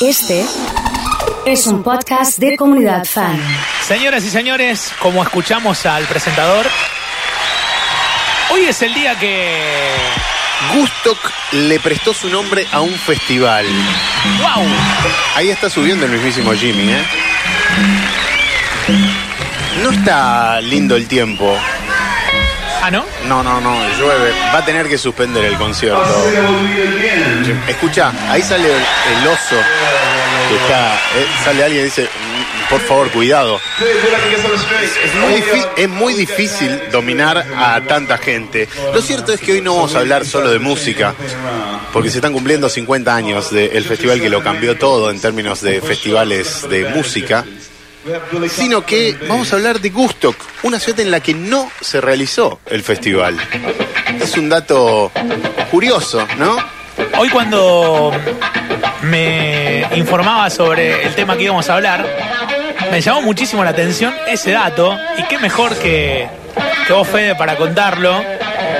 Este es un podcast de comunidad fan. Señoras y señores, como escuchamos al presentador, hoy es el día que... Gustok le prestó su nombre a un festival. ¡Wow! Ahí está subiendo el mismísimo Jimmy, ¿eh? No está lindo el tiempo. ¿Ah, no? No, no, llueve. Va a tener que suspender el concierto. Escucha, ahí sale el, oso. Que está, eh, sale alguien y dice, "Mm, por favor, cuidado. Es muy, difícil dominar a tanta gente. Lo cierto es que hoy no vamos a hablar solo de música, porque se están cumpliendo 50 años del festival que lo cambió todo en términos de festivales de música, sino que vamos a hablar de Gustok, una ciudad en la que no se realizó el festival. Es un dato curioso, ¿no? Hoy cuando me informaba sobre el tema que íbamos a hablar, me llamó muchísimo la atención ese dato, y qué mejor que, que vos, Fede, para contarlo,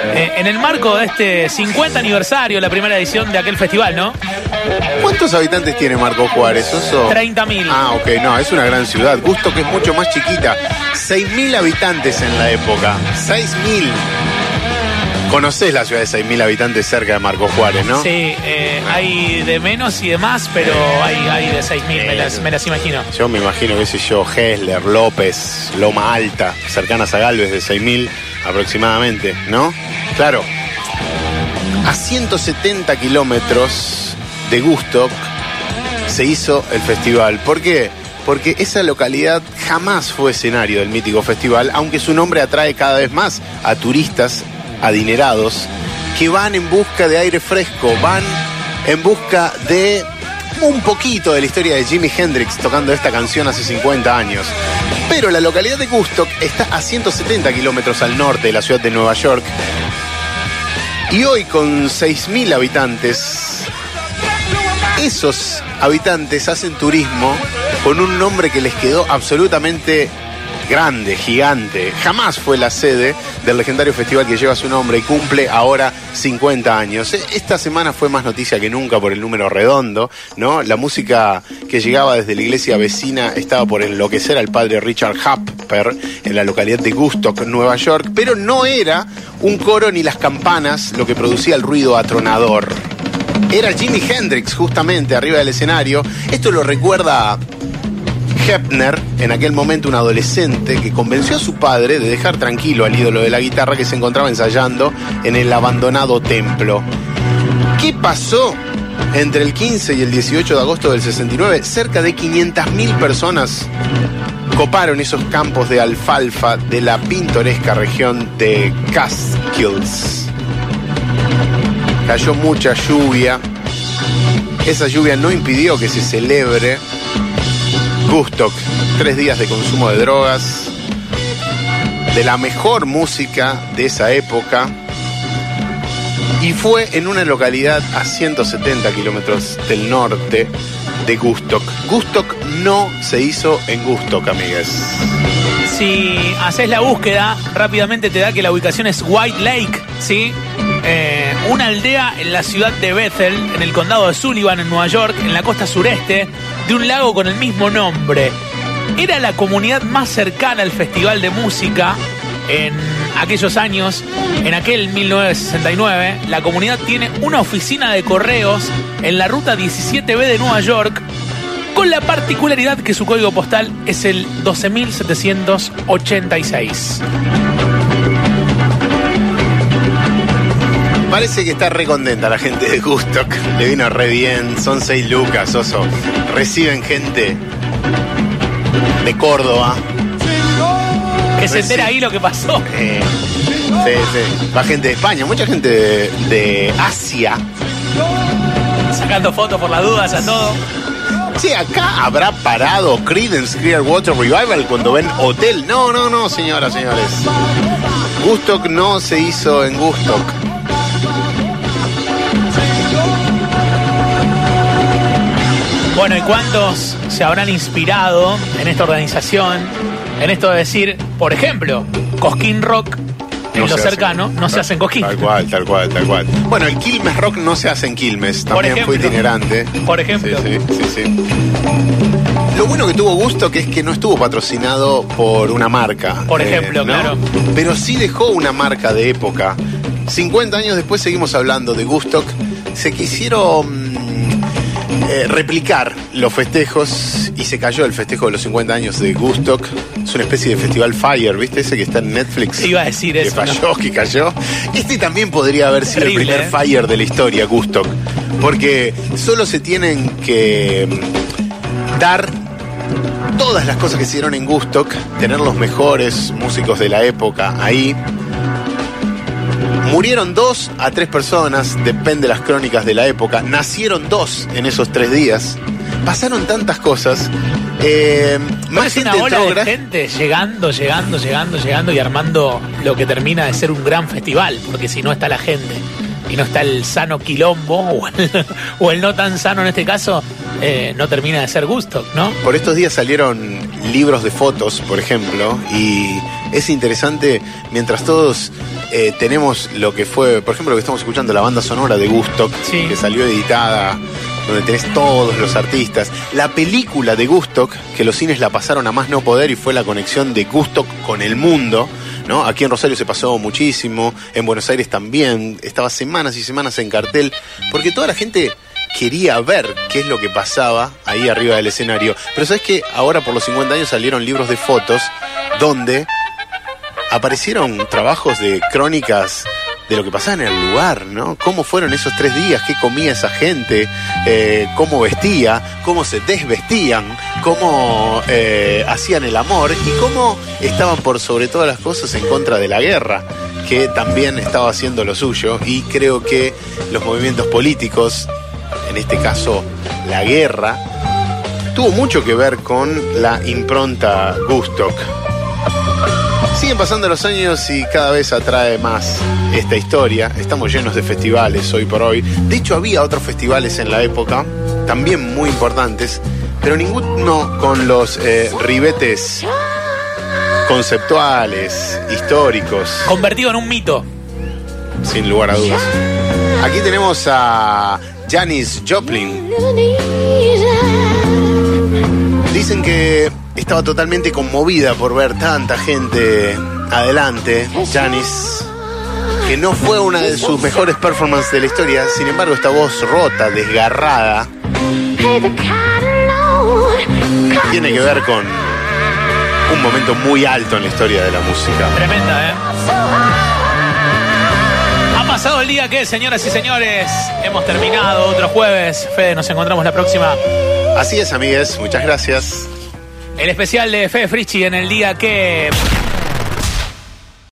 eh, en el marco de este 50 aniversario, la primera edición de aquel festival, ¿no? ¿Cuántos habitantes tiene Marco Juárez? Oso? 30.000. Ah, ok, no, es una gran ciudad. Gusto que es mucho más chiquita. 6.000 habitantes en la época. 6.000. Conocés la ciudad de 6.000 habitantes cerca de Marco Juárez, ¿no? Sí, eh, hay de menos y de más, pero hay, hay de 6.000, me las, me las imagino. Yo me imagino, qué sé yo, Hessler, López, Loma Alta, cercanas a Galvez de 6.000 aproximadamente, ¿no? Claro. A 170 kilómetros de Gustock se hizo el festival. ¿Por qué? Porque esa localidad jamás fue escenario del mítico festival, aunque su nombre atrae cada vez más a turistas adinerados que van en busca de aire fresco, van en busca de un poquito de la historia de Jimi Hendrix tocando esta canción hace 50 años. Pero la localidad de Gustock está a 170 kilómetros al norte de la ciudad de Nueva York. Y hoy con 6.000 habitantes, esos habitantes hacen turismo con un nombre que les quedó absolutamente grande, gigante. Jamás fue la sede del legendario festival que lleva su nombre y cumple ahora 50 años. E- Esta semana fue más noticia que nunca por el número redondo, ¿no? La música que llegaba desde la iglesia vecina estaba por enloquecer al padre Richard Happer en la localidad de Gustock, Nueva York, pero no era un coro ni las campanas lo que producía el ruido atronador. Era Jimi Hendrix justamente arriba del escenario. Esto lo recuerda Hepner, en aquel momento un adolescente, que convenció a su padre de dejar tranquilo al ídolo de la guitarra que se encontraba ensayando en el abandonado templo. ¿Qué pasó? Entre el 15 y el 18 de agosto del 69, cerca de 500.000 personas coparon esos campos de alfalfa de la pintoresca región de Catskills. Cayó mucha lluvia. Esa lluvia no impidió que se celebre Gustock, tres días de consumo de drogas, de la mejor música de esa época, y fue en una localidad a 170 kilómetros del norte de Gustock. Gustock no se hizo en Gustock, amigas. Si haces la búsqueda, rápidamente te da que la ubicación es White Lake, ¿sí? Eh, una aldea en la ciudad de Bethel, en el condado de Sullivan, en Nueva York, en la costa sureste, de un lago con el mismo nombre. Era la comunidad más cercana al festival de música en aquellos años, en aquel 1969. La comunidad tiene una oficina de correos en la ruta 17B de Nueva York con la particularidad que su código postal es el 12.786. Parece que está re contenta la gente de Gustock. Le vino re bien. Son seis lucas, oso. Reciben gente de Córdoba. Que se entera ahí lo que pasó. Eh, sí, sí. Va gente de España, mucha gente de, de Asia. Sacando fotos por las dudas a todo. Sí, acá habrá parado Creedence Clearwater Revival cuando ven Hotel. No, no, no, señoras, señores. Gustock no se hizo en Gustock. Bueno, ¿y cuántos se habrán inspirado en esta organización? En esto de decir, por ejemplo, Cosquín Rock en No lo cercano, hacen. no se hacen cosquín. Tal cual, tal cual, tal cual. Bueno, el Quilmes Rock no se hace en Quilmes, también fue ejemplo. itinerante. Por ejemplo. Sí, sí, sí, sí. Lo bueno que tuvo gusto que es que no estuvo patrocinado por una marca. Por ejemplo, claro. Pero sí dejó una marca de época. 50 años después seguimos hablando de Gustock. Se quisieron eh, replicar los festejos y se cayó el festejo de los 50 años de Gustock. Es una especie de festival Fire, ¿viste? Ese que está en Netflix. Iba a decir que eso, ¿no? falló, que cayó. Este también podría haber sido Terrible, el primer ¿eh? Fire de la historia, Gustock. Porque solo se tienen que mm, dar todas las cosas que se hicieron en Gustock, tener los mejores músicos de la época ahí. Murieron dos a tres personas, depende de las crónicas de la época. Nacieron dos en esos tres días. Pasaron tantas cosas. Eh, más es una gente ola entró de gente llegando, llegando, llegando, llegando y armando lo que termina de ser un gran festival, porque si no está la gente y no está el sano quilombo o el, o el no tan sano en este caso, eh, no termina de ser gusto, ¿no? Por estos días salieron libros de fotos, por ejemplo, y es interesante mientras todos eh, tenemos lo que fue, por ejemplo, lo que estamos escuchando, la banda sonora de Gustock, Sí. que salió editada, donde tenés todos los artistas. La película de Gustock, que los cines la pasaron a más no poder y fue la conexión de Gustock con el mundo. ¿No? Aquí en Rosario se pasó muchísimo, en Buenos Aires también, estaba semanas y semanas en cartel, porque toda la gente quería ver qué es lo que pasaba ahí arriba del escenario. Pero sabes que ahora por los 50 años salieron libros de fotos donde aparecieron trabajos de crónicas de lo que pasaba en el lugar, ¿no? Cómo fueron esos tres días, qué comía esa gente, eh, cómo vestía, cómo se desvestían, cómo eh, hacían el amor y cómo estaban por sobre todas las cosas en contra de la guerra, que también estaba haciendo lo suyo y creo que los movimientos políticos, en este caso la guerra, tuvo mucho que ver con la impronta Gustock. Siguen pasando los años y cada vez atrae más esta historia. Estamos llenos de festivales hoy por hoy. De hecho, había otros festivales en la época, también muy importantes, pero ninguno con los eh, ribetes conceptuales, históricos, Convertido en un mito. sin lugar a dudas. Aquí tenemos a Janis Joplin. Dicen que estaba totalmente conmovida por ver tanta gente adelante, Janis, que no fue una de sus mejores performances de la historia, sin embargo esta voz rota, desgarrada, tiene que ver con un momento muy alto en la historia de la música. Tremenda, ¿eh? Ha pasado el día que, señoras y señores, hemos terminado otro jueves. Fede, nos encontramos la próxima. Así es, amigues, muchas gracias. El especial de Fede Frischi en el día que...